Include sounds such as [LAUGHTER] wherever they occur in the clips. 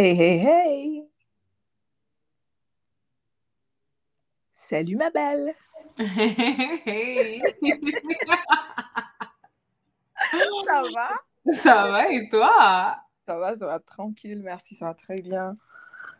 Hey, hey, hey! Salut ma belle! Hey! Ça va? Ça va et toi? Ça va, ça va tranquille, merci, ça va très bien.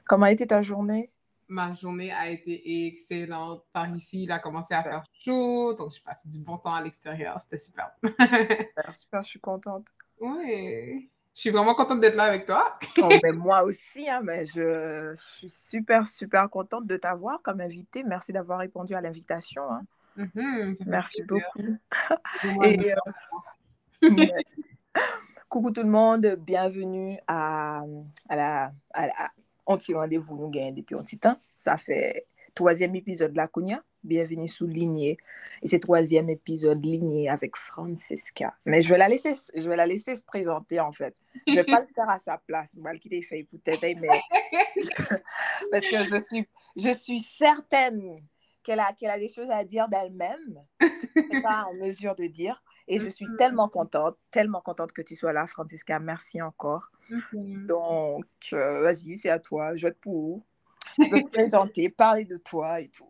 Comment a été ta journée? Ma journée a été excellente. Par ici, il a commencé à faire chaud, donc j'ai passé du bon temps à l'extérieur. C'était super. Super, super, je suis contente. Oui. Je suis vraiment contente d'être là avec toi. Oh, [LAUGHS] ben, moi aussi, hein, mais je, je suis super, super contente de t'avoir comme invitée. Merci d'avoir répondu à l'invitation. hein. Mhm, Merci beaucoup. Et, euh, [LAUGHS] coucou tout le monde, bienvenue à, à la, à la on petit rendez-vous nous gagne depuis un petit temps. Ça fait troisième épisode de la Cogna. Bienvenue sous Lignée. Et c'est troisième épisode Lignée avec Francesca. Mais je vais la laisser, je vais la laisser se présenter en fait. Je vais pas le faire à sa place. Je vais le quitter fait peut-être, mais [LAUGHS] parce que je suis, je suis certaine qu'elle a, qu'elle a des choses à dire d'elle-même. n'est pas en mesure de dire. Et je suis tellement contente, tellement contente que tu sois là, Francisca. Merci encore. Mhm. Donc, euh, vas-y, c'est à toi. Je te pour. Je peux te présenter, parler de toi et tout.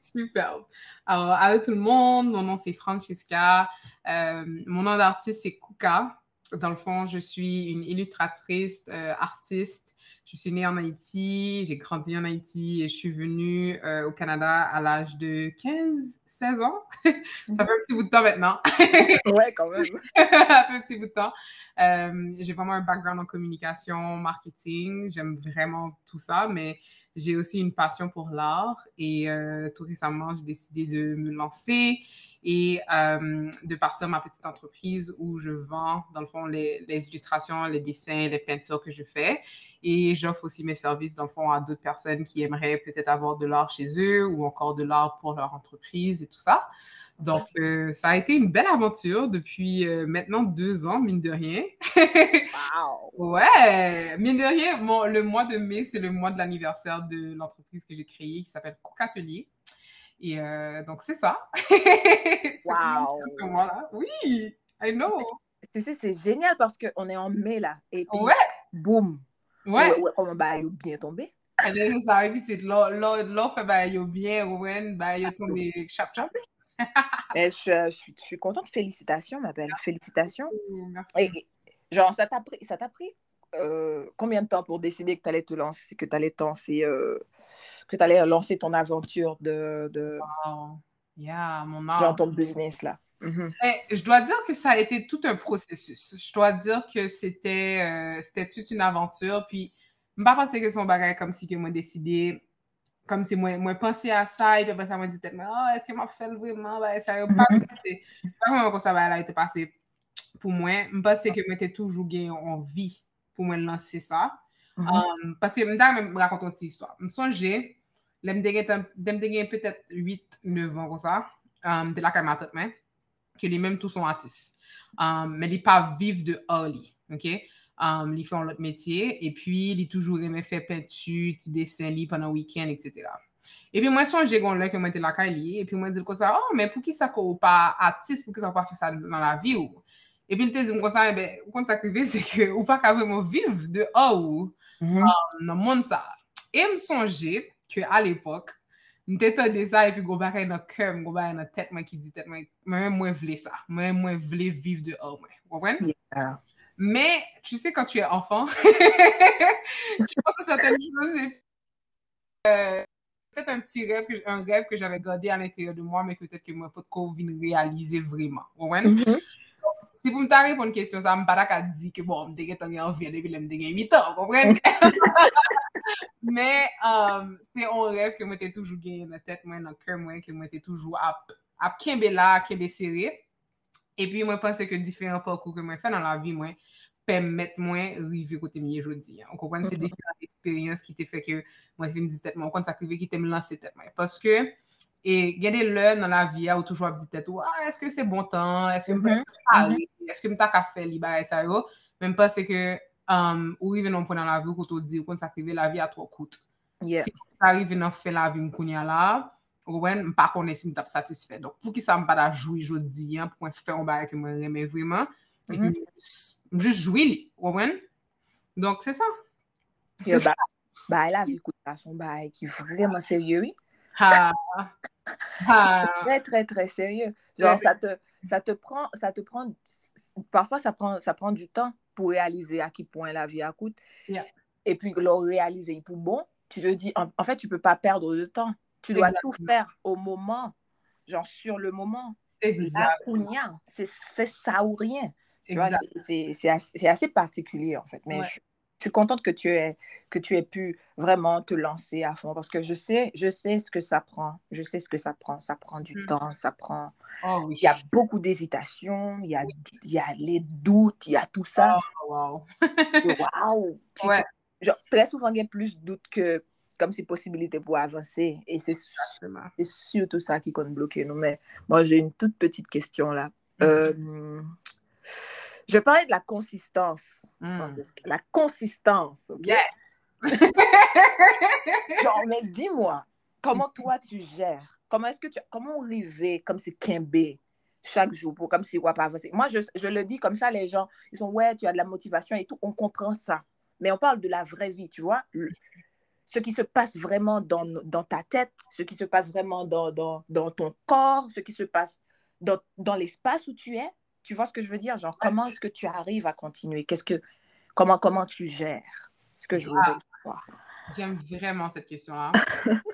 Super. Alors, allô tout le monde, mon nom c'est Francesca. Euh, mon nom d'artiste c'est Kuka. Dans le fond, je suis une illustratrice, euh, artiste. Je suis née en Haïti, j'ai grandi en Haïti et je suis venue euh, au Canada à l'âge de 15, 16 ans. [LAUGHS] Ça fait un petit bout de temps maintenant. [LAUGHS] Ouais, quand même. [LAUGHS] Ça fait un petit bout de temps. J'ai vraiment un background en communication, marketing. J'aime vraiment tout ça, mais j'ai aussi une passion pour l'art. Et euh, tout récemment, j'ai décidé de me lancer et euh, de partir ma petite entreprise où je vends, dans le fond, les, illustrations, les dessins, les peintures que je fais. Et j'offre aussi mes services, dans le fond, à d'autres personnes qui aimeraient peut-être avoir de l'art chez eux ou encore de l'art pour leur entreprise et tout ça. Donc, euh, ça a été une belle aventure depuis maintenant deux ans, mine de rien. Wow. Ouais, mine de rien, le mois de mai, c'est le mois de l'anniversaire de l'entreprise que j'ai créée qui s'appelle Cook Atelier. Et euh, donc, c'est ça. [LAUGHS] Wow. ce mois-là. Oui, I know. Tu sais, c'est génial parce qu'on est en mai là. Et puis, Ouais, boum. ouais. Ouais, ouais, comment bah, il est bien tombé. Et là, ça arrive, c'est là, là, là, fait, ben, yo bien, Owen, ben, yo tombé chap chap. [LAUGHS] Et je, je suis, je suis contente. Félicitations, ma belle. Félicitations. Merci. Et, genre, ça t'a pris, ça t'a pris euh, combien de temps pour décider que tu allais te lancer, que tu allais euh, allais lancer ton aventure de, de Wow. Yeah, mon genre art. ton business là? Mhm. Mais je dois dire que ça a été tout un processus. Je dois dire que c'était euh, c'était toute une aventure. Puis, je pas penser que son bagage comme si que moi décidé, comme si moi, moi pensé à ça, et puis après ça m'a dit peut-être, oh, est-ce que m'a fait vraiment? Ben, ça pas [LAUGHS] pas vraiment comme ça va a été passé pou mwen, mpase ke mwen te toujou gen yon anvi pou mwen lanse sa. Mm -hmm. um, Paske mda mwen rakonton ti histwa. Msonje, lem de gen petet 8-9 an kon sa, um, de la kay matat men, ke li menm tou son atis. Um, men li pa viv de or li, ok? Um, li fe an lot metye, e pi li toujou reme fe peintu, ti desen li panan wikend, etc. E pi mwen sonje gon lè ke mwen te lakay li, e pi mwen dil kon sa, oh, men pou ki sa ko ou pa atis, pou ki sa ou pa fè sa nan la vi ou. E pi lte di mwen kon sa, ebe, eh ou kon sa krive, se ke ou pa ka vreman viv de a ou mm -hmm. um, nan moun sa. E m sonje ke al epok, m te te de sa, e pi go bakay nan kem, go bakay nan tet mwen ki di tet mwen, mwen mwen vle sa, mwen mwen vle viv de a ou mwen. Wapwen? Yeah. Mais tu sais, quand tu es enfant, [LAUGHS] tu penses à certaines choses. Et... Euh, peut-être un petit rêve, que, un rêve que j'avais gardé à l'intérieur de moi, mais peut-être que moi, pas de réaliser vraiment. Ouais? Mm -hmm. Si vous me tarez pour une question, ça me paraît qu'à dire que bon, me dégaine en vie, depuis me dégaine 8 ans, vous comprenez? [LAUGHS] mais um, c'est un rêve que moi, t'ai toujours gagné dans la tête, moi, dans le cœur, moi, que moi, t'ai toujours à, à kembe là, à Kimbe serré. Et puis, moi, je pense que différents parcours que moi, fait dans la vie, moi, pèmèt mwen rive kote miye jodi. An konpwen se defi an eksperyans ki te fè ke mwen fin di tèt mwen, kon sa krive ki te m lanse tèt mwen. Paske, e gade lè nan la viya ou toujwa ap di tèt ou, ah, eske se bon tan, eske m mm -hmm. eske m tak a fè li ba e sa yo, men pas se ke um, ou rive nan pon nan la viyo koto di ou kon sa krive la viya tro kout. Yeah. Si sa rive nan fè la viyo m konya la, Ouwen, m pa konen si m tap satisfè. Donk pou ki sa m pa da joui jodi, pou kon fè an ba e ke mwen remè vreman, et mm-hmm. m jous juste jouer ben? Donc c'est ça. Yo, ba, ba la vi koute son ba ki vreman serye, oui. Ha. Ha. [LAUGHS] Très, très, très sérieux. Genre, ça te, ça te prend, ça te prend, parfois ça prend, ça prend du temps pour réaliser à quel point la vie a coûte. Yeah. Et puis, le réaliser pour bon, tu te dis, en, en fait, tu peux pas perdre de temps. Tu dois tout Exactement. faire au moment, genre sur le moment. La Exact. kounia, c'est c'est ça ou rien. C'est- c'est c'est assez, c'est assez particulier en fait. Mais Ouais. je, je suis contente que tu, aies, que tu aies pu vraiment te lancer à fond parce que je sais, je sais ce que ça prend. Je sais ce que ça prend. Ça prend du Mm. temps, ça prend. Oh oui. Il y a beaucoup d'hésitations, il y a, il y a les doutes, il y a tout ça. Oh, wow. [LAUGHS] Ouais. genre, très souvent, il y a plus de doutes que comme si possibilité pour avancer. Et c'est c'est surtout ça qui compte bloquer nous. Mais moi, j'ai une toute petite question là. Mhm. Euh, je parler de la consistance. Mm. Francesca. La consistance. ok? Yes. [LAUGHS] Genre, mais dis-moi, comment toi tu gères? Comment est-ce que tu. Comment arriver comme c'est Kimbe chaque jour pour comme si on pas avancer? Moi, je, je le dis comme ça, les gens, ils sont ouais, tu as de la motivation et tout. On comprend ça. Mais on parle de la vraie vie, tu vois? Le- ce qui se passe vraiment dans, dans ta tête, ce qui se passe vraiment dans, dans, dans ton corps, ce qui se passe dans, dans l'espace où tu es. Tu vois ce que je veux dire? Genre, comment est-ce que tu arrives à continuer? Qu'est-ce que, comment, comment tu gères? Ce que je voudrais savoir. J'aime vraiment cette question-là.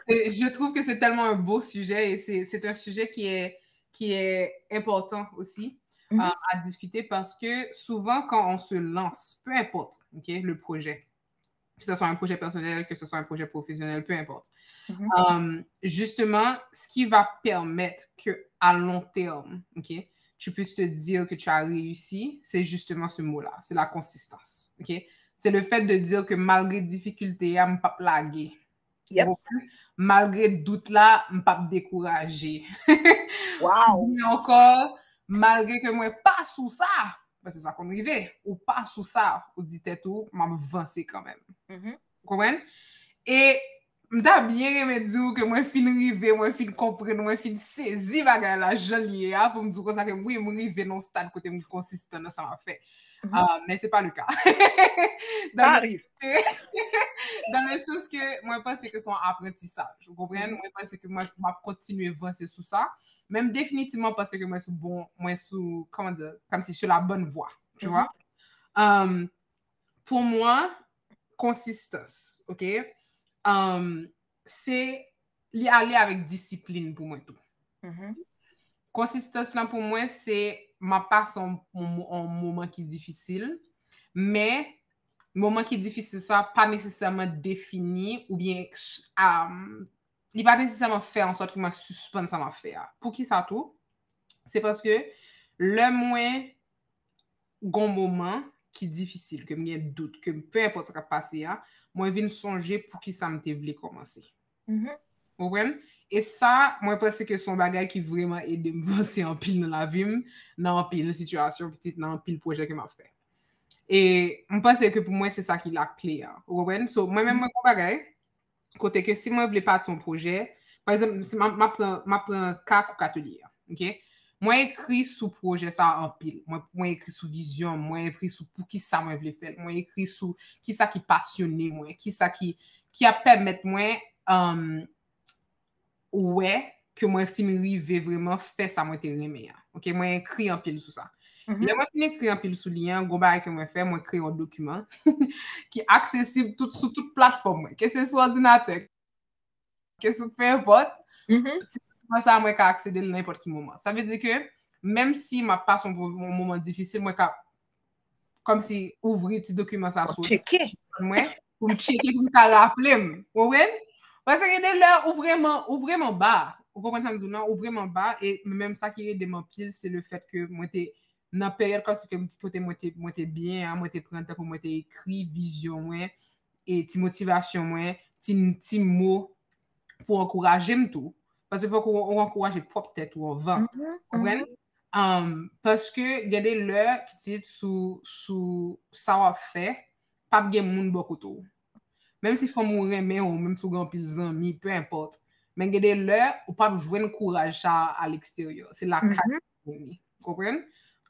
Je trouve que c'est tellement un beau sujet et c'est un sujet qui est, qui est important aussi Mhm. euh, à discuter parce que souvent, quand on se lance, peu importe le projet, que ce soit un projet personnel, que ce soit un projet professionnel, peu importe, Mhm. euh, justement, ce qui va permettre que à long terme, ok, tu puisses te dire que tu as réussi, c'est justement ce mot-là, c'est la consistance. OK? C'est le fait de dire que malgré difficulté, je ne pas plaguer. Yep. Malgré doute là, je ne pas décourager. [LAUGHS] Wow. Mais encore, malgré que moi pas sous ça, parce que c'est ça qu'on arrivait, ou pas sous ça, ou dit tout, je m'avancer quand même. Mm -hmm. Vous comprenez? Et Mda byen reme di ou ke mwen fin rive, mwen fin kompren, mwen fin sezi bagay la jolye a pou mdou kon sa ke mwen mwen rive non stad kote mwen konsistan nan sa mwen fe. Mm -hmm. uh, men se pa le ka. [LAUGHS] Tarif. Dan le sens [LAUGHS] ke mwen pense ke son aprentisaj. Ou kompren? Mhm. Mwen pense ke mwen mwen kontinue vansi sou sa. Men definitivman pense ke mwen sou bon, mwen sou, kaman de, kam si sou la bonne voie. Tu mm -hmm. vois? Um, pou mwen, konsistans. Ok? Ok? um, se li ale avèk disipline pou mwen tou. Mm -hmm. Konsistans lan pou mwen se ma part son mouman ki difisil, me mouman ki difisil sa pa nesesèman defini ou bien um, li pa nesesèman fè an sot ki mwen suspens sa mwen fè a. Pou ki sa tou? Se paske le mwen goun mouman ki difisil, ke mwen gen dout, ke mwen pe apotre pase a, mwen vin sonje pou ki sa mte vle komanse. Mm -hmm. Mwen? E sa, mwen prese ke son bagay ki vreman ede mvansi an pil nan la vim, nan an pil situasyon, pitit nan an pil proje ke mwen fe. E mwen prese ke pou mwen se sa ki la kle ya. Mwen? So, mwen mwen mwen kon bagay, kote ke si mwen vle pati son proje, par exemple, si mwen pren kak ou katoli ya. Ok? Mwen ekri sou proje sa an pil, mwen, mwen ekri sou vizyon, mwen ekri sou pou ki sa mwen vle fel, mwen ekri sou ki sa ki pasyonne mwen, ki sa ki, ki ap permet mwen um, ouwe ke mwen finri ve vreman fe sa mwen te reme ya. Ok, mwen ekri an pil sou sa. Mm -hmm. Le mwen finri ekri an pil sou liyan, goma e ke mwen fe, mwen ekri an dokumen [LAUGHS] ki aksesib tout, sou tout platform mwen, ke se sou ordinatek, ke sou fe vot, Mm -hmm. Mwen sa mwen ka aksede l nanpot ki mouman. Sa ve di ke, menm si ma pa son mouman difisil, mwen ka kom si ouvri ti dokumen sa sou. Cheke. Mwen, pou m cheke pou m ka rappele m. Ouwen? Mwen se gede lè ou vreman, ou vreman ba. Ou kon kontan m zounan, ou vreman ba. E menm sa ki re de man pil, se le fet ke mwen te nan peryel kon se ke m ti kote mwen te, mwen te bien, mwen te prenta pou mwen te ekri, vizyon mwen, e ti motivasyon mwen, ti, ti mou pou ankouraje m tou. Pase fòk ou ankouraje pop tèt ou an van. Mwen? Paske gade lè ki tit sou, sou sa wap fè, pap gen moun bokotou. Mèm si fò moun remè ou mèm sou gran pil zanmi, pè import. Men gade lè, ou pap jwen kouraj sa al eksteryor. Se la kak pou mi. Kompren?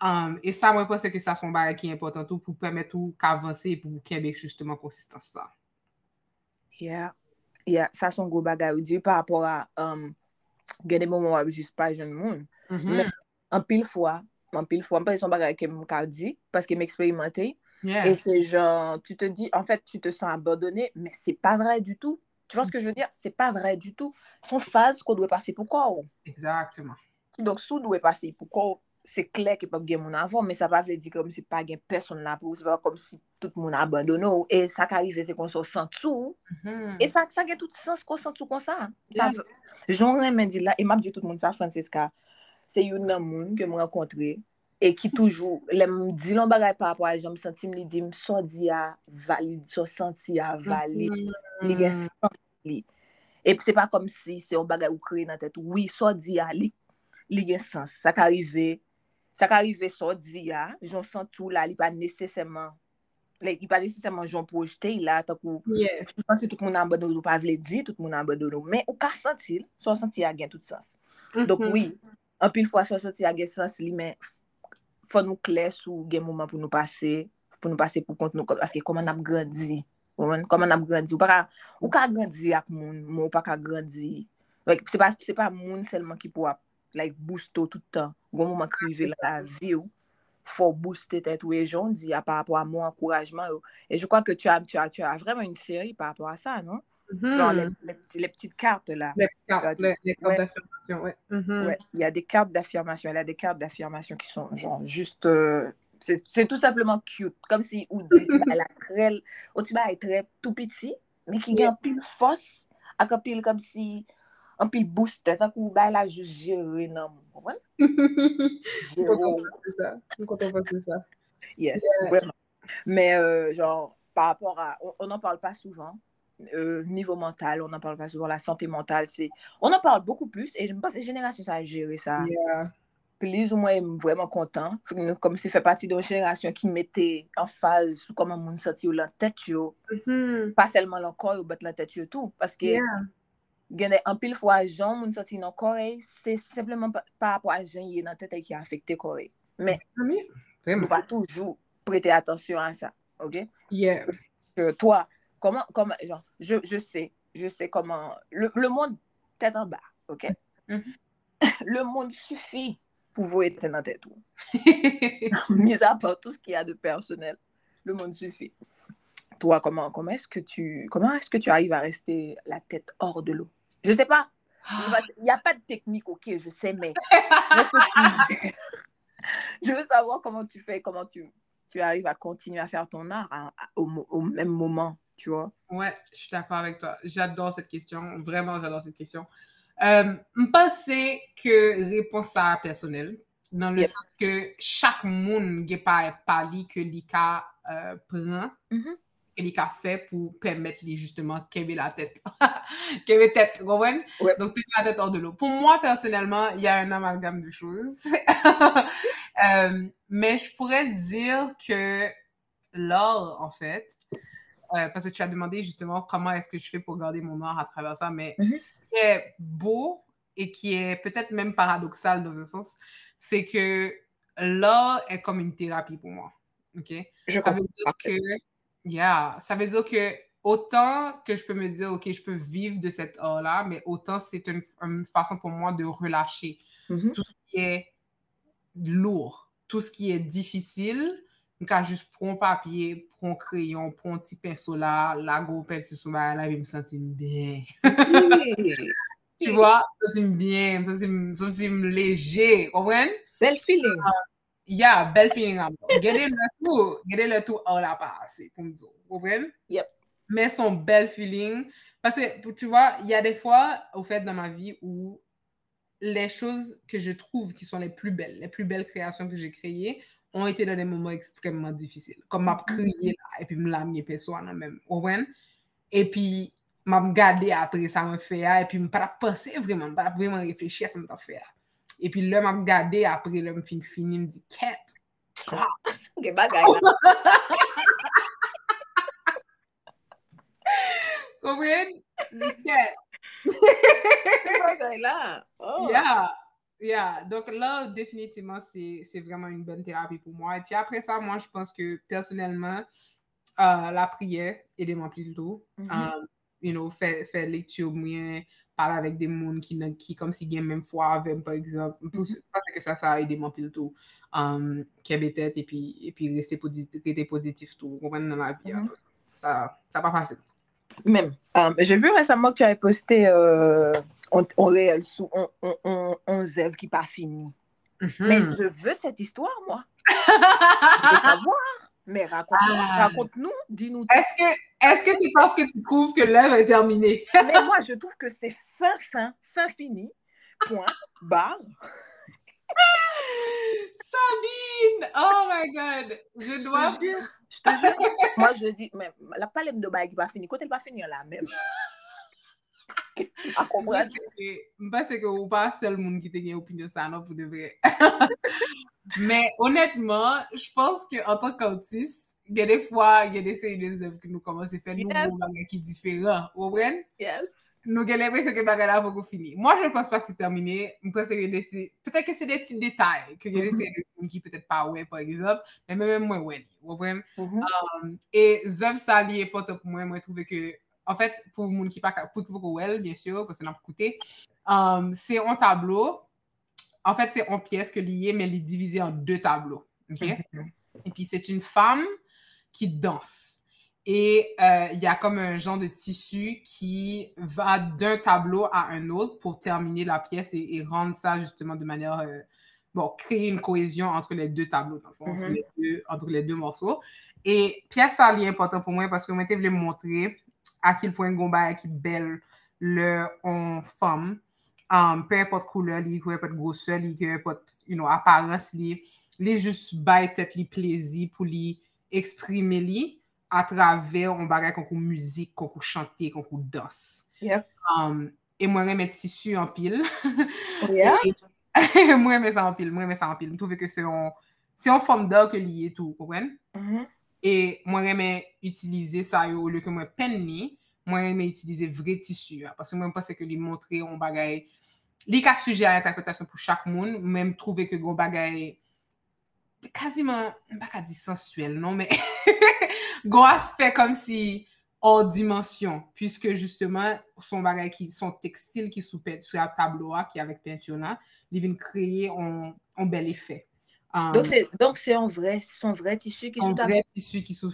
Um, e sa mwen pense ke sa son bare ki important ou pou pwèmè tou k'avansè pou kèmèk justeman konsistans sa. Yeah. Yeah. Sa son go bagay ou di par rapport a... Um... gen de moun wap jist pa jen moun. Men, an pil fwa, an pil fwa, an pa son bagay ke m ka di, paske m eksperimente, Yeah. et c'est genre, tu te dis, en fait, tu te sens abandonné, mais c'est pas vrai du tout. Tu vois ce que je veux dire? C'est pas vrai du tout. Son phase qu'on doit passer pour quoi? ou? Exactement. Donc, sou doit passer pour quoi? se kler ki pap gen moun avon, men sa pa vle di kom si pa gen person la pou, se pa kom si tout moun abandono, e sa ka rive se kon so sentou, mm -hmm. e sa, sa gen tout sens kon sentou kon sa. sa yeah. Joun remen di la, e map di tout moun sa, Francisca, se yon nan moun ke moun renkontre, e ki toujou, lem di lon bagay pa apwa, jom sentim li di, mson di a valid, so senti a valid, mm -hmm. li gen sens li. E se pa kom si se yon bagay ou kre nan tet, oui, so di a li, li gen sens, sa ka rive, sa ka rive so di ya, jonsan tou la li pa nesesèman, li pa nesesèman jon projete la, takou, yeah. sou santi tout moun anbado nou pa vle di, tout moun anbado nou, men ou ka santi, sou santi a gen tout sens. Mm -hmm. Dok oui, anpil fwa sou santi a gen sens li, men fwa nou kles ou gen mouman pou nou pase, pou nou pase pou kont nou, aske koman ap grandi, koman ap grandi, ou, para, ou ka grandi ak moun, moun ou pa ka grandi, Like, se pa, se pa moun selman ki pou ap like, boosto toutan, goun mouman krive la la vi ou, faut booster tête ou et j'en dis à par rapport à mon encouragement. Et je crois que tu as, tu as, tu as vraiment une série par rapport à ça, non? Genre les, les petits- les petites cartes là. Les cartes, d'affirmation. Mhm. Ouais, il y a des cartes d'affirmation. Y a des cartes d'affirmation qui sont genre juste. euh, c'est tout simplement cute. Comme si ou dit, vas la très. Ou tu vas être tout petit, mais qui gagne pile force, pile comme si. Un pile booster. Tant que bah, là, juste gérer, non. vous comprenez? Je suis Gérer. contente de penser ça. Je suis contente de penser ça. Yes, vraiment. Mais euh, genre, par rapport à... On n'en parle pas souvent. Euh, niveau mental, on n'en parle pas souvent. La santé mentale, c'est... On en parle beaucoup plus. Et je me pense que les générations, ça a géré ça. Yeah. Plus ou moins vraiment content. Comme si fait partie d'une génération qui mettait en phase sous comment moun senti ou la tête yo. Mhm. Pas seulement le corps, ou la tête yo tout. Parce que Yeah. Gen en pile fois, gens moun dans le corps, c'est simplement pa- par rapport à gens qui est dans la tête qui a affecté le corps. Mais Oui. nous Vraiment. pas toujours prêter attention à ça. OK? Yeah. que toi, comment, comment, genre, je, je sais, je sais comment, le, le monde tête en bas, ok? Mhm. [LAUGHS] Le monde suffit pour vous être dans tête. ou. [LAUGHS] Mis à part tout ce qu'il y a de personnel, le monde suffit. Toi, comment, comment est-ce que tu, comment est-ce que tu arrives à rester la tête hors de l'eau? Je sais pas. je sais pas, Il n'y a pas de technique, ok, je sais, mais est-ce que tu... [LAUGHS] je veux savoir comment tu fais, comment tu, tu arrives à continuer à faire ton art à- à- au, au même moment, tu vois? Ouais, je suis d'accord avec toi. J'adore cette question. Vraiment, j'adore cette question. Euh, je pense que réponse à personnelle, dans le Yep. sens que chaque monde n'a pas parlé que l'ICA euh, prend Mhm. Et l'ICA fait pour permettre les justement ait la [LAUGHS] ait tête, vous comprenez? Ouais. Donc, c'est la tête hors de l'eau. Pour moi, personnellement, il y a un amalgame de choses. [LAUGHS] Euh, mais je pourrais dire que l'art, en fait, euh, parce que tu as demandé justement comment est-ce que je fais pour garder mon art à travers ça, mais Mhm. ce qui est beau et qui est peut-être même paradoxal dans un sens, c'est que l'art est comme une thérapie pour moi. OK? Je ça veut dire que, yeah, ça veut dire que autant que je peux me dire, OK, je peux vivre de cet art-là, mais autant c'est une, une façon pour moi de relâcher Mhm. tout ce qui est lourd, tout ce qui est difficile. Quand juste prends un papier, prends un crayon, prends un petit pinceau là, la gros pinceau sur ma là, je me sens bien. [LAUGHS] Tu vois, je me sens bien, je me sens léger, comprends? Bel feeling. Yeah, bel feeling am do. Gade le tout, gade le tout an la me dire. Vous comprenez? Yep. Mais son bel feeling. Parce que, tu vois, il y a des fois, au fait, dans ma vie, où les choses que je trouve qui sont les plus belles, les plus belles créations que j'ai créées, ont été dans des moments extrêmement difficiles. Comme m'a crié là, et puis me l'a mis personne même. Comprenez? Et puis, m'a regardé après ça m'a fait, et puis m'a pas pensé vraiment, pas vraiment réfléchir à ça m'a fait. epi lèm ap gade apre lèm fin finim di ket. [LAUGHS] Ge bagay nan. Komwen? Di ket. Ge bagay nan. Oh. Ya. Ya. Donk la, definitiman, se vreman yon ben terapi pou mwa. Epi apre sa, mwen jpons ke personelman, euh, la priye, edeman plil do. Mm -hmm. um, you know, fè lektyo mwen, parler avec des gens qui qui comme si gagnent même foi avec par exemple parce que ça ça a aidé mon pile tout qui est tête et puis et puis rester positif tout. La mm -hmm. ça ça pas facile même um, j'ai vu récemment que tu avais posté euh, on, on réel sous on, on, on, on œuvre qui pas fini. Mm -hmm. mais je veux cette histoire moi. [LAUGHS] Je veux savoir mais raconte-nous, ah. raconte dis-nous. Est-ce que est-ce que c'est parce que tu trouves que l'œuvre est terminée? [LAUGHS] mais moi, je trouve que c'est fin, fin, fin fini. Point, barre. [LAUGHS] Sabine! Oh my God! Je dois. Je te jure. Je te jure. moi, je dis, mais la palette de bail qui va finir, quand elle va finir là même. à comprendre. Parce que vous pas seul monde qui t'a opinion ça, non, pour de vrai. Mais [LAUGHS] honnêtement, Men, honètman, jpons ke an tan kautis, gen de fwa, gen mm-hmm. de seri de zèv ki nou komanse fè, nou yes. mou bagay ki diferan, oubren? Yes. Nou gen lèvè se ke bagay la vò kou fini. Mwa, jè n'pons pa ki se termine, mpons se gen de seri, pètè ke se de ti detay, ke gen de seri de koun ki pètè pa wè, par exemple, men mè mè mwen wè li, oubren? E zèv sa li e pote pou mwen, mwen trouve ke, an fèt, pou moun ki pa, pou ki pou kou wèl, bien sè, pou se nan pou koute, se an tablo, en fait, c'est en pièces que lié, mais il est divisé en deux tableaux. Okay? Et puis, c'est une femme qui danse. Et euh, il y a comme un genre de tissu qui va d'un tableau à un autre pour terminer la pièce et, et rendre ça justement de manière... Euh, bon, créer une cohésion entre les deux tableaux, dans le fond, entre, les deux, entre, les deux, morceaux. Et pièce ça, est important pour moi parce que je voulais montrer à quel point Gomba est belle le en femme um, pe repot koule li, pe repot gose li, pe repot you know, aparense li, li jist bay tet li plezi pou li eksprime li atrave on bagay konkou muzik, konkou chante, konkou dos. Yep. Um, e mwen reme tisu an pil. Oh, yeah. [LAUGHS] [LAUGHS] mwen reme sa an pil, mwen reme sa an pil. Mwen touve ke se yon, se yon fom da ke liye tou, konwen? Mm -hmm. E mwen reme utilize sa yo ou le ke mwen pen ni, mwen reme utilize vre tisu ya. Pasè mwen mpase ke li montre yon bagay, li ka suje a interpretasyon pou chak moun, mwen mtrouve ke yon bagay, kaziman, baka di sensuel, non? Men, yon aspe kom si or dimensyon, pwiske justeman, son bagay ki, son tekstil ki sou sou a, ki avek pentyona, li vin kreye yon bel efek. Um, donc, c'est un vrai, son vrai tissu qui sous Un vrai tissu qui sous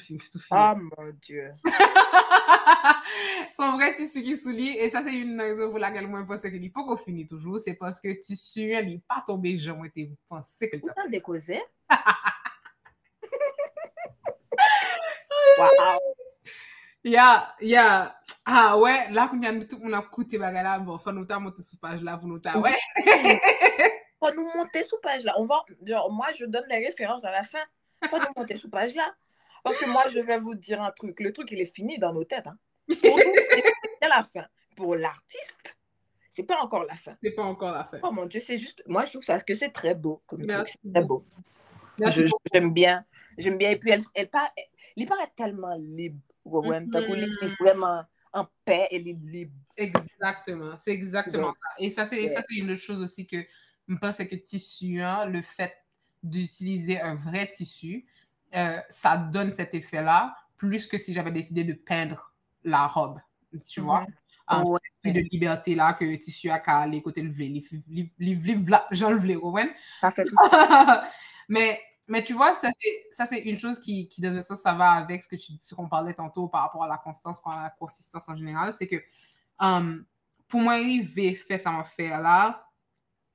Oh mon Dieu. [LAUGHS] [LAUGHS] son vrai tissu qui sous lit. Et ça, c'est une raison pour laquelle moi, je pense qu'il faut qu'on finisse toujours. C'est parce que le tissu, il n'est pas tombé, j'en été pensé que décausé. wow. Yeah, yeah. Ah ouais, là, quand on a tout, on a coûté là, bon, faut nous monter sur page là, vous nous ouais. Faut nous monter sous page là. On va, moi, je donne les références à la fin. Faut nous monter sous page là. Parce que moi, je vais vous dire un truc. Le truc, il est fini dans nos têtes. Hein. [LAUGHS] Pour nous, c'est la fin. Pour l'artiste, c'est pas encore la fin. C'est pas encore la fin. Oh mon Dieu, c'est juste. Moi, je trouve ça que c'est très beau comme truc. C'est très beau. J'aime bien. J'aime bien. Et puis, elle, elle, part, elle, tellement libre. Mm -hmm. vraiment en paix, elle est libre. Exactement. C'est exactement ça. Et ça, c'est ouais. une chose aussi que je pense que tissu, hein, le fait d'utiliser un vrai tissu, euh, ça donne cet effet-là, plus que si j'avais décidé de peindre la robe, tu mm -hmm. vois. Un oh, ouais. de liberté là que tissu a calé côté le vlé, le vlé, Ça fait tout ça. mais, mais tu vois, ça c'est une chose qui, qui, de sens, ça va avec ce que tu ce qu'on parlait tantôt par rapport à la constance, à la consistance en général, c'est que um, pour moi, arriver faire ça m'a fait là,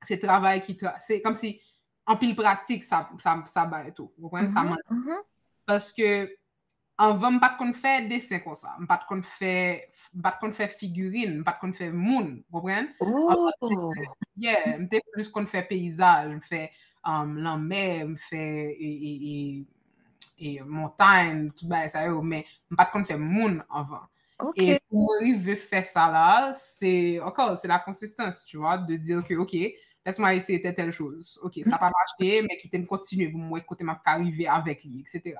c'est travail qui tra c'est comme si an pil pratik sa, sa, sa bay eto. Wapwen, mm -hmm, sa man. Mm -hmm. Paske, anvan m pat kon fè desen kon sa, m pat kon fè, m pat kon fè figurine, m pat kon fè moun, wapwen? Oh! Yeah, m te plus kon fè peyizaj, m fè um, lanmè, m fè e, e, e, e montagne, tout bay sa yo, men m pat kon fè moun anvan. Okay. E pou m rive fè sa la, se, okal, se la konsistans, tu wad, de dir ke, okey, laisse-moi essayer telle, telle chose. OK, ça n'a pas marché, mais qui t'aime continuer pour moi, côté m'a arriver avec lui, etc.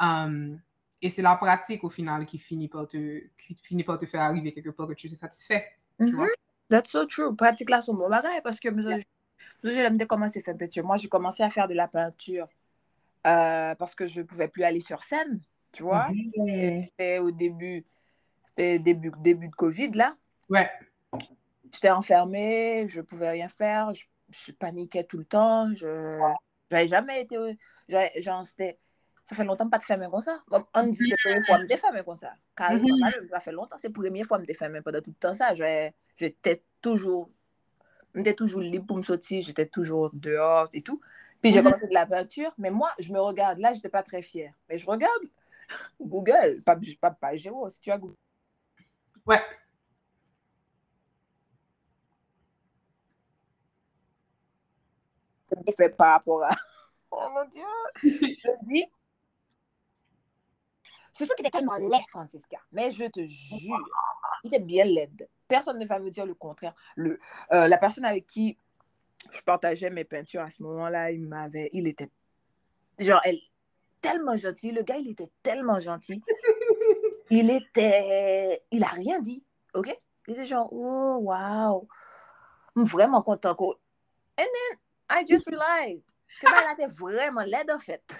Um, et c'est la pratique au final qui finit par te, qui finit par te faire arriver quelque part que tu es satisfait. Mm -hmm. That's so true. Pratique là, c'est mon bagage parce que yeah. j'ai commencé à faire peinture. Moi, j'ai commencé à faire de la peinture euh, parce que je ne pouvais plus aller sur scène, tu vois. Mm -hmm. C'était au début C'était début, début de Covid, là. Ouais. J'étais enfermée, je pouvais rien faire, je, je paniquais tout le temps. Je n'avais jamais été. Genre, c'était. Ça fait longtemps que pas de fermer comme ça. Comme on dit, c'est la première fois que je me comme ça. Carrément, Mhm. ça fait longtemps. C'est la première fois que je me fermé pendant tout le temps. Ça, j'étais toujours. J'étais toujours libre pour me sortir, j'étais toujours dehors et tout. Puis j'ai Mhm. commencé de la peinture, mais moi, je me regarde. Là, j'étais pas très fière. Mais je regarde [LAUGHS] Google, pas, pas, pas Géo, si tu as Google. Ouais. Fait par rapport à. [LAUGHS] Oh mon Dieu! Je dis. Surtout qu'il était tellement laid, Francisca. Mais je te jure, il était bien laide. Personne ne va me dire le contraire. Le, euh, la personne avec qui je partageais mes peintures à ce moment-là, il m'avait. Il était. Genre, elle. Tellement gentil. Le gars, il était tellement gentil. [LAUGHS] Il était. Il a rien dit. OK? Il était genre, oh, wow. Vraiment content. And then, I just realized ke ba la te vreman led an fet. [LAUGHS]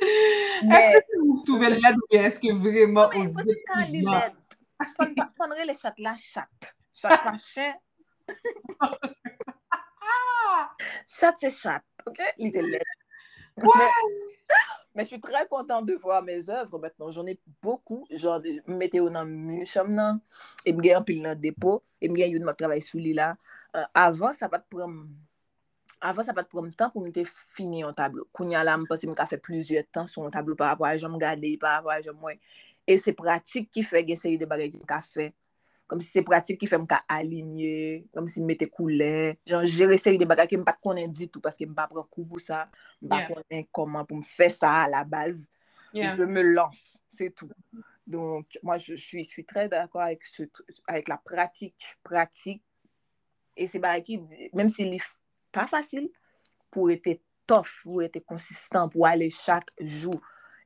Eske se ou touve led ou bien eske vreman ou di? Kan li led. Fonre le chat la chat. Chat pa chen. [LAUGHS] Chat se chat. Ok? Li te led. Wouw! [LAUGHS] Mais je suis très contente de voir mes œuvres maintenant. J'en ai beaucoup. J'en mettais dans le chambre, et me un pile dans le dépôt, et me gagne mon travail sous l'île là. Euh, avant, ça va te prendre. Avant, ça pas te prendre temps pour me finir un tableau. Kounya là, je pense que fait plusieurs temps sur un tableau par rapport à j'aime garder, par rapport à j'aime moi. Et c'est pratique qui fait une série de bagages qu'on a fait kom si se pratik ki fèm ka alinye, kom si mette koule, jan jere seri de bagay ki m pat konen ditou, paske m pa pran kou pou sa, m pa yeah. konen koman pou m fè sa a la baz, yeah. je me lance, c'est tout. Donc, moi, je, je, suis, je suis, très d'accord avec, ce, avec la pratique, pratique, et c'est bagay ki, même si li pas facile, pou ete tof, pou ete konsistant, pou ale chak jou,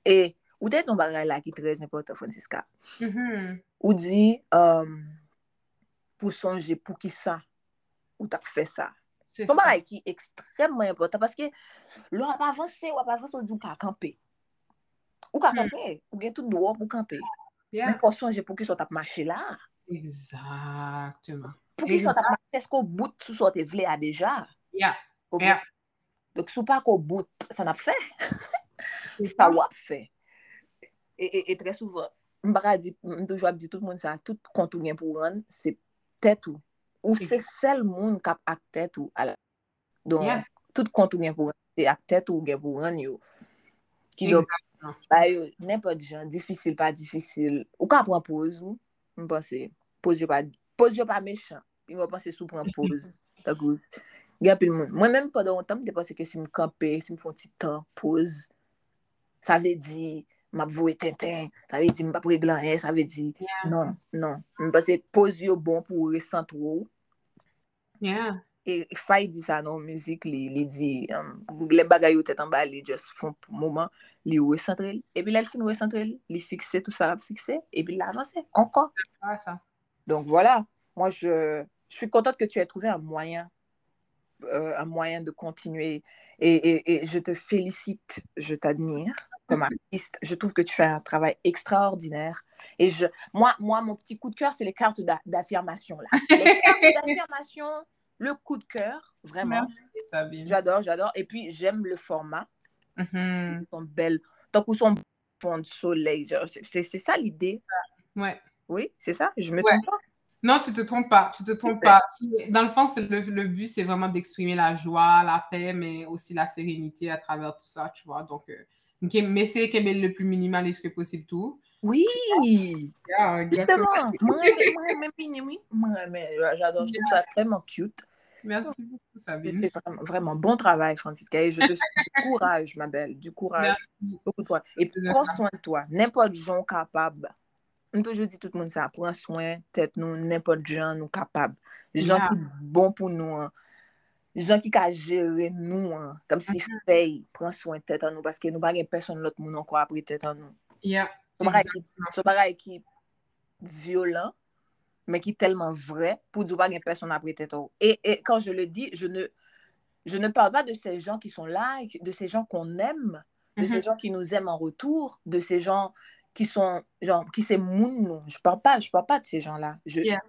et Ou det yon bagay la ki trez importan, Francisca. Mm -hmm. Ou di, um, pou sonje pou ki sa, ou tak fe sa. Pou bagay ki ekstremman importan, paske lò ap avanse, ou ap avanse ou di ou ka kampe. Ou ka kampe, mm. ou gen tout do wop ou kampe. Yeah. Men pou sonje pou ki sot ap mache la. Exactement. Pou ki sot ap mache, esko bout sou sot evle a deja. Ya, yeah. ya. Yeah. Dok sou pa ko bout, sa nap fe. sa wap fe. E tre souvan, mbara di, mdoujwa ap di tout moun sa, tout kontou gen pou ran, se tèt ou. Ou se sel moun kap ak tèt ou ala. Don, yeah. tout kontou gen pou ran, se ak tèt ou gen pou ran yo. Ki do, ba yo, nen jan, difisil pa difisil. Ou ka pran pose ou, mpense, pose yo pa, pose yo pa mechan. Yon mpense sou pran pose. Tak ou, gen pil moun. Mwen men pa an tam, te pase ke si m kampe, si m fon ti tan, pose. Sa vle di, m ap vou eten sa ve di m pa pre glan e, sa ve di, Yeah. non, non. M pase pose yo bon pou resant wou. Yeah. E fay di sa nan müzik, li, li di, um, le bagay yo tetan ba, li just fon pou mouman, li resantre li. E pi la l fin resantre li, li fikse tout sa la fikse, e pi la avanse, ankon. Ça. Donc voilà, moi je, je suis contente que tu aies trouvé un moyen, euh, un moyen de continuer. Et, et, et je te félicite, je t'admire comme artiste. Je trouve que tu fais un travail extraordinaire. Et je, moi, moi mon petit coup de cœur, c'est les cartes d'a- d'affirmation. là. Les cartes [LAUGHS] d'affirmation, le coup de cœur, vraiment. J'adore, j'adore. Et puis, j'aime le format. Mhm. Ils sont belles. Tant qu'ils sont fond de soleil. c'est- ça l'idée. Ouais. Oui, c'est ça? Je me Ouais. trompe pas? Non, tu te trompes pas. Tu te trompes pas. Dans le fond, le, le but, c'est vraiment d'exprimer la joie, la paix, mais aussi la sérénité à travers tout ça, tu vois. Donc, euh, mais c'est le plus minimaliste que possible tout. Oui. Yeah. Justement, moi, [LAUGHS] mais j'adore, je trouve ça vraiment cute. Merci beaucoup, Sabine. Vraiment, vraiment bon travail, Francisca, et je te souhaite du courage, ma belle, du courage, Merci. beaucoup de courage. Et prends soin de toi, n'importe gens capable. Toujours dit tout le monde ça, prends soin, tête nous, n'importe gens nous capable. Gens Yeah. qui bon pour nous, hein. gens qui ka gérer nous, comme si Mhm. paye, prends soin de nous, parce que nous pas gen personne l'autre monde encore après tête en nous. Yeah, Ce bagay exactement. qui- ce bagay qui violent, mais qui est tellement vrai pour dire pas qu'il y a personne après tête. ou. Et, et quand je le dis, je ne, je ne parle pas de ces gens qui sont là, de ces gens qu'on aime, de Mhm. ces gens qui nous aiment en retour, de ces gens qui sont, genre, qui c'est moun nou. Je parle pas, je parle pas de ces gens-là. Je, yeah.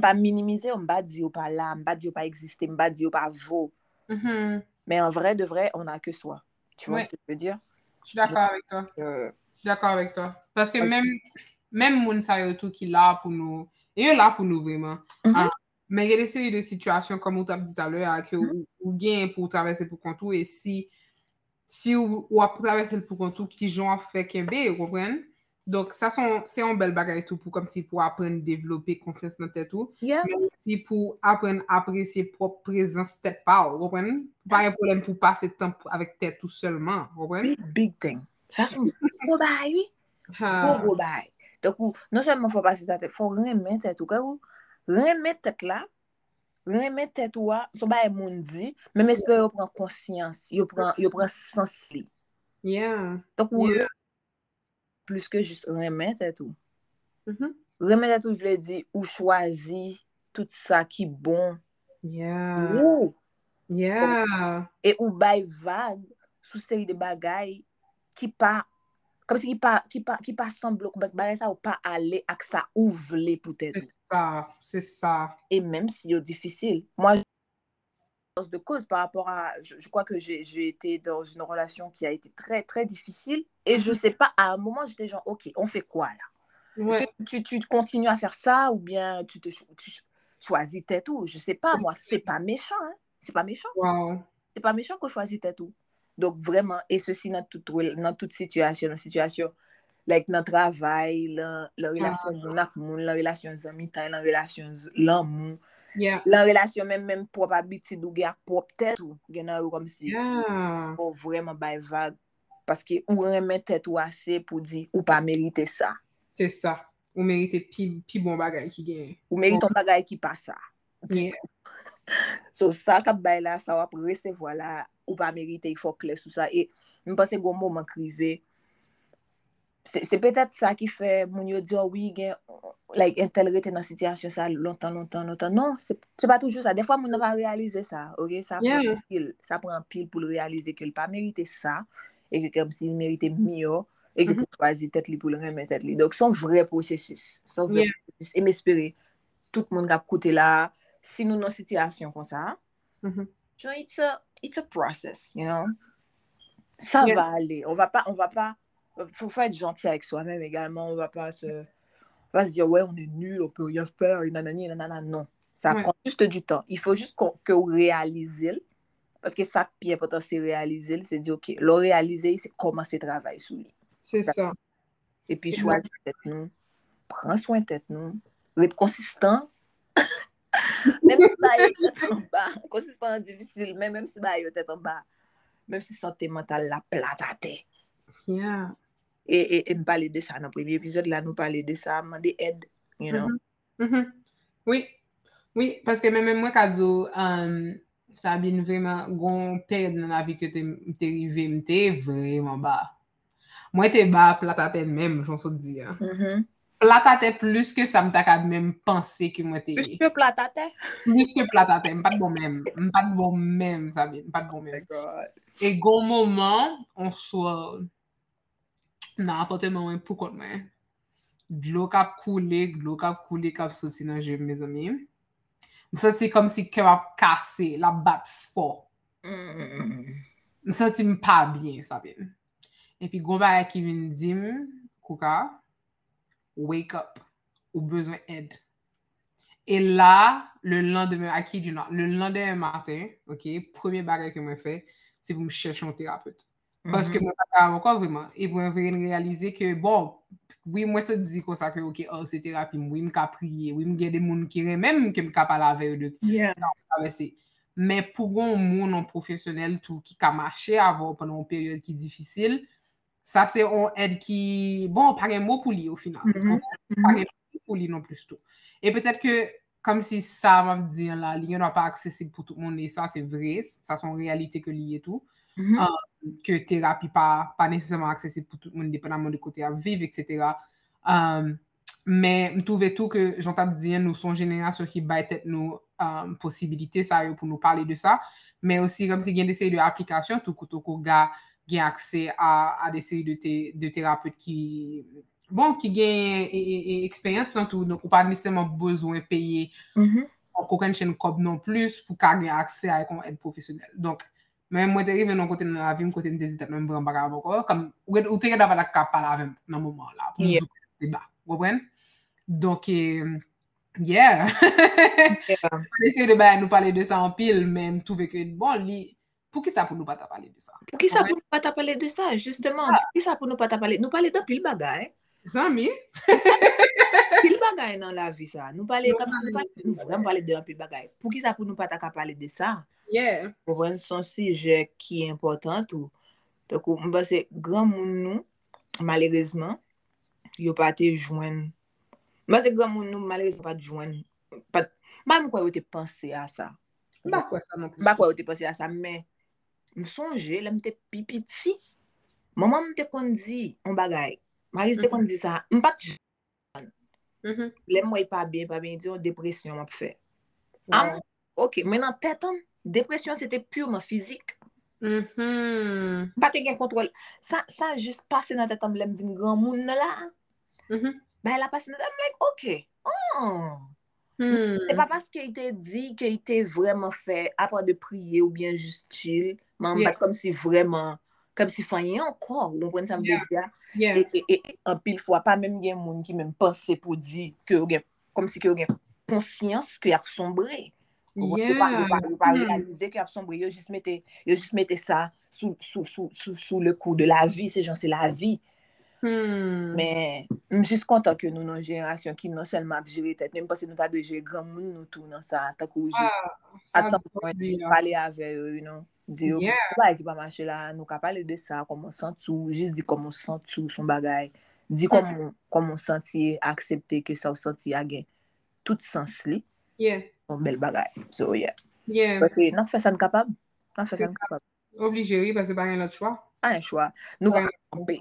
pas minimiser, on pas dire pas là, on di dire pa existe, on pas dire pas vaut. Mm -hmm. Mais en vrai, de vrai, on a que soi. Tu vois oui. ce que je veux dire? Je suis d'accord avec toi. Euh... Je suis d'accord avec toi. Parce que Parce même, que... même moun sa yo tout qui là pour nous, et yo là pour nous vraiment. Mm -hmm. ah, mais il y a des séries de situations, comme on t'a dit tout à l'heure, que mm -hmm. ou, ou gain pour traverser pour contour, et si, si ou, ou a traverser pour contour, qui j'en fait qu'un B, vous comprenez? Donk sa son, se yon bel bagay tou pou kom si pou apren devlope konfens nan tè tou. Yeah. Men si pou apren apresye prop prezans tè pa ou, wopren? Pa yon problem pou pase tan avèk tè tou selman, wopren? Big, big thing. Sa son, pou bay, oui. Pou pou bay. Donk ou, non selman fò pase tè tè, fò remen tè tou. Kè ou, remen tè tè la, remen tè tou wa, sou bay moun di, men mè espè yo pren konsyans, yo pren sensi. Yeah. Donk ou, yeah. plus ke jist remen tè tou. Mm -hmm. Remen tè tou, jle di, ou chwazi tout sa ki bon. Yeah. Ou. Yeah. Kom, e ou bay vague sou seri de bagay ki pa, kom se ki pa, ki pa, ki pa semblo, bagay sa ou pa ale ak sa ou vle pou tè tou. Se sa, se sa. E menm si yo difisil. Mwen, de cause par rapport à je, je crois que j'ai été dans une relation qui a été très très difficile et je sais pas à un moment j'étais genre OK on fait quoi là? Ouais. Est-ce que tu, tu continues à faire ça ou bien tu te tu ch- choisis tête ou je sais pas moi c'est pas méchant hein. C'est pas méchant. Wow. c'est pas méchant qu'on choisit tout. Donc, vraiment, et ceci dans toute, dans toute situation, dans situation, like, travail, dans la relation moun ak moun, la relation zami tay, la relation z- l'amour, Yeah. Lan relasyon men men prop abitid ou gen ak prop tet ou gen nan ou kom si yeah. ou vreman bay vag paske ou remen tet ou ase pou di ou pa merite sa. Se sa. Ou merite pi, pi bon bagay ki gen. Ou merite bon. ton bagay ki pa sa. Yeah. [LAUGHS] so sa kap bay la sa wap resevo la ou pa merite yi fok les ou sa. E mwen pase goun mouman krive Se petet sa ki fe moun yo diyo, oh, oui, gen, like, entel rete nan sityasyon sa lontan, lontan, lontan. Non, se se pa toujou sa. De fwa moun nan pa realize sa, ok? Sa yeah. pran pil, sa pran pil pou realize ke l pa merite sa, e ke kem si l merite miyo, e ke mm -hmm. pou chwazi tet li pou l remen tet li. Dok son vre prosesus. Son vre yeah. prosesus. E mespere, tout moun kap koute la, si nou nan sityasyon kon sa, mm -hmm. it's a, it's a process, you know? Sa yeah. va ale. On va pa, on va pa, faut, faut être gentil avec soi-même également. On va pas se, on va se dire, ouais, on est nul, on peut rien faire, et nanani, nanana. Non. Ça Ouais. prend juste du temps. Il faut juste qu'on, que vous réalisez. Parce que ça, qui est important, c'est réaliser. C'est dire, OK, le réaliser, c'est commencer le travail sous lui. C'est ça. Et puis, choisir tête nous. Prends soin de tête nous. Être consistant. [LAUGHS] même si bah, yo tête en bas. Consistant difficile. Mais même si bah, yo tête en bas. Même si santé mentale la plate à terre. Yeah. E, e, e m pale de sa nan premi epizod la, nou pale de sa, man de ed, you know. Mm -hmm. Mm -hmm. Oui, oui, paske men men mwen kado, um, euh, sa bin vreman gon pered nan avi ke te rive, m te vreman ba. Mwen te ba platate menm, jonsot di. Mm -hmm. Platate plus ke sa m takad bon menm panse ki mwen te... Plus ke platate? plus ke platate, m pat bon menm. M pat bon menm, sa bin, m pat bon menm. E gon mouman, on swa... nan apoteman wè pou kont mwen. Glou kap koule, glou kap koule kap soti nan jev me zami. Msoti kom si ke wap kase, la bat fo. Msoti m pa bien, sabin. Epi gomba ya ki vin dim, kouka, wake up, ou bezwen ed. E la, le landeme, aki di nan, le landeme matin, ok, premier bagay ke mwen fe, se pou m chèche an terapeute. Paske mwen pa ka avokon vreman. E mwen vremen realize ke bon, wè mwen se dizi kon sa ke ok, oh, se terapi mwen, wè mwen ka priye, wè mwen gen de moun ki remen mwen ke mwen ka pala veyo de. Yeah. Men pou goun moun an profesyonel tou ki ka mache avon panon peryode ki difisil, sa se on ed ki, bon, pare mou pou li ou final. Mm -hmm. Pare mou mm-hmm. pou li non plus tou. E petèt ke, kom si sa mwen diyan la, li yon an pa aksesib pou tout moun, e sa se vre, sa son realite ke li etou. Euh, mm -hmm. um, ke terapi pa, pa nesesèman aksesib pou tout moun depenanman de kote a viv, etc. Um, euh, men m touve tou ke jantap diyen nou son jenerasyon ki bay tet nou um, euh, posibilite sa yo pou nou pale de sa, men osi kom se gen de seri de aplikasyon tou koutou kou ga gen akse a, a de seri bon, de, te, de terapeut ki... Bon, ki gen eksperyans lan tou, nou pa nisèman bezwen peye an mm -hmm. koken chen kob non plus pou ka gen akse a yon ed profesyonel. Donk, Men mwen te rive nan kote nan avim, kote nan dezitek nan mwen baka avoko. Kam, ou te reda valak ka pala avim nan mouman la. Pou mwen eh, yeah. te ba, wapwen? Donk yeah. Mwen esye de bayan nou pale de sa an pil, men mtouve ke, bon, li, pou ki sa pou nou pata pale de sa? Pou ki sa pou nou pata pale de sa? Justeman, ah. pou ki sa pou nou pata pale? Nou pale de pil bagay. Zan mi? Pil [LAUGHS] bagay nan la vi sa. Nou pale, kam si nou vreman pale de an pi bagay. Pou ki sa pou nou pata ka pale de sa? Yeah. Pou ven son sije ki important ou. Takou, mba se, gran moun nou, malerezman, yo pati jwen. Mba se, gran moun nou, malerezman pati jwen. Pat, mba mwen kwa yo te panse a sa. Mba kwa sa mwen panse. Mba kwa yo te panse a sa, men, msonje, lem te pipiti. Maman mte kon di, an bagay. Maris te mhm. kon di sa, mpa ti jwen. Mm-hmm. Mm-hmm. Mm-hmm. Mm -hmm. Lè mwen pa bè, pa bè, diyon depresyon ap fè. Am, ok, men an tètan, depresyon se te purman fizik. Mm -hmm. Patè gen kontrol. Sa, sa jist pase nan tètan mwen vin gran moun nan la. Mm -hmm. Ba, la pase nan tètan mwen, ok, an. Hmm. Se pa paske y te di ke y te vreman fe apan de priye ou bien justil, man bat kom si vreman kom si fanyen ankor, ou mwen sa mwen de diya, e apil fwa pa menm gen moun ki menm pense pou di kom si ki ou gen konsyans ki ap sombre. Ou pa realize ki ap sombre, yo jist mette sa sou le kou de la vi, se jan se la vi. Men, m jist kontan ke nou nan jenerasyon ki nan selman ap jere tet, Nem m pase nou ta de jere gran moun nou tou nan sa, takou jist atan pou mwen pale ave yo, you know. Di yo, yeah. pou ba ekipa manche la, nou ka pale de sa, komon santou, jis di komon santou son bagay. Di komon mm. senti, aksepte ke sa ou santi agen. Tout sens li, yeah. son bel bagay. So, yeah. yeah. Pase nan fè san kapab. Nan fè san kapab. Oblige, oui, pase pa gen lot chwa. A yon chwa. Nou pa kampe.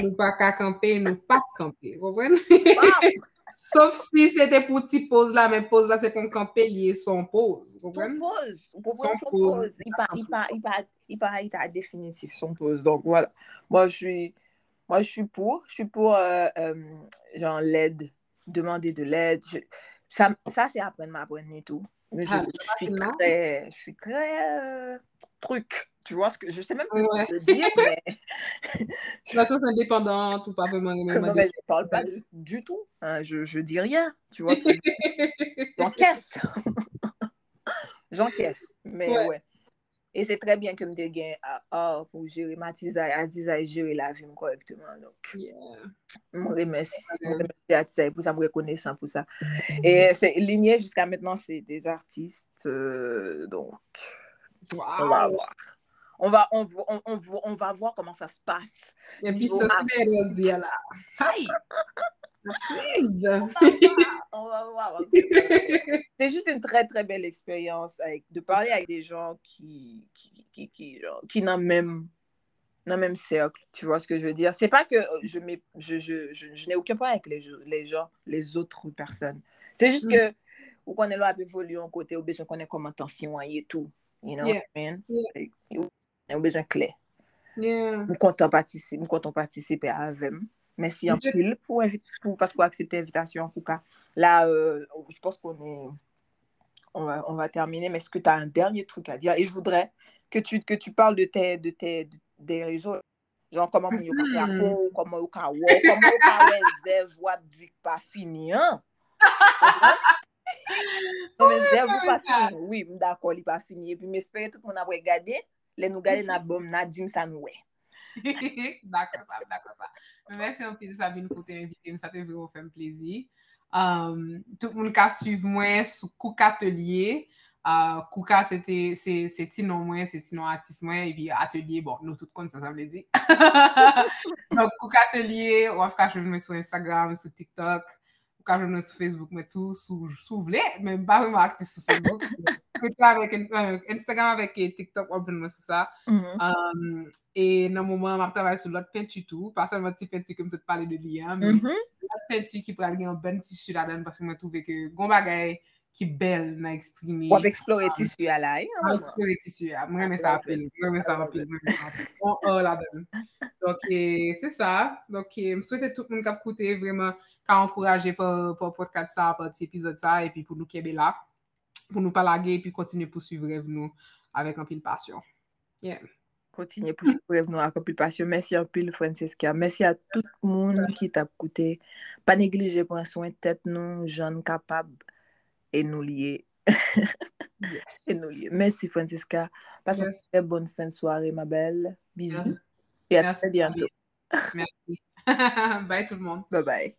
Nou pa kampe, nou pa kampe. Wapwen? Wapwen? [LAUGHS] Sof si se te pou ti pose la, men pose la se pon kampe liye son pose. Son pose. Son pose. I pa ita definitif son pose. Donk wala. Moi, je suis pour. Je suis pour genre l'aide. Demander de l'aide. Ça, c'est apprenne m'apprenne et tout. Mais je suis très truc. Tu vois ce que... Je sais même que je veux dire, mais... [LAUGHS] La sauce indépendante ou pas vraiment... Non, mais je parle pas du tout. Je dis rien. Tu vois ce que je? [LAUGHS] J'encaisse. [LAUGHS] J'encaisse. Mais ouais. Et c'est très bien que me dégaine à pour gérer ma tisaille, à tisaille gérer la vie correctement. Donc, je remercie. Je remercie à tisaille pour ça, me reconnaissant pour ça. Et c'est ligné jusqu'à maintenant, c'est des artistes. Donc, on va voir. On va, on, on, on, on, va voir comment ça se passe. Et puis, ça se là. Aïe! [LAUGHS] on va voir. C'est juste une très, très belle expérience avec, de parler avec des gens qui, qui, qui, qui, qui n'ont même dans le même cercle, tu vois ce que je veux dire? C'est pas que je, je, je, je, je n'ai aucun point avec les, les gens, les autres personnes. C'est juste mm. que, ou qu'on est là à évoluer en côté, ou besoin qu'on ait comme attention et tout. You know yeah. what I mean? Yeah. Ou besoin clé. Yeah. Mou kontan participe, mou kontan participe avem. Merci en pile pour, pour, parce qu'on a accepté l'invitation en tout cas. Là, euh, je pense qu'on est on va, on va terminer, mais est-ce que tu as un dernier truc à dire? Et je voudrais que tu, que tu parles de tes, de tes, de, des réseaux. Genre, comment on yo ka kako, comment yo ka comment yo ka [LAUGHS] wap dik pa fini, hein? Non, zev ou pa fini. Oui, li pa fini. Et puis, m'espère tout moun apre gade, Le nou gade na bom na dim sa nou we. [LAUGHS] Dako sa, dako sa. Mersi an pil Sabine pou te invite. Msa te vreman fèm plezi. Um, tout moun ka suiv mwen sou Kouk Atelier. Uh, Kouka se ti nan mwen, se ti nan atis mwen. epi atelier, bon, nou tout kon sa sa vle di. Donc, Kouka Atelier, waf ka jwen mwen sou Instagram, sou TikTok. Waf ka jwen mwen sou Facebook mwen tou. Sou, sou vle, men ba mwen aktif sou Facebook. Twitter avèk, Instagram avèk TikTok objen mwen sou sa. E nan mouman, mwen ap travay sou lot pentu tou. Pasan mwen ti pentu ke mse te pale de liyan. Lot pentu ki pral gen yon ben tissu la den paske mwen touve ke goun bagay ki bel nan eksprimi. Wap eksplore tissu ya la. Wap eksplore tissu ya. Mwen mwen sa apil. Mwen mwen sa apil. Mwen mwen sa apil. On or la den. Donk se sa. Donk m souwete tout moun kap koute vreman ka ankoraje pou podcast sa, pou ti epizod sa, epi pou nou kebe la. Là, pour nous parler et puis continuer pour suivre nous avec un peu de passion. Yeah. Suivre nous avec un peu de passion. Merci un peu, Francesca. Merci à tout le monde qui t'a écouté. Pas négliger prendre soin de tête, nous, jeunes capables, et nous lier. yes. [LAUGHS] et nous lier. Merci, Francesca. Passe yes. une très bonne fin de soirée, ma belle. Bisous. Et à très bientôt. Merci. [LAUGHS] bye tout le monde. Bye bye.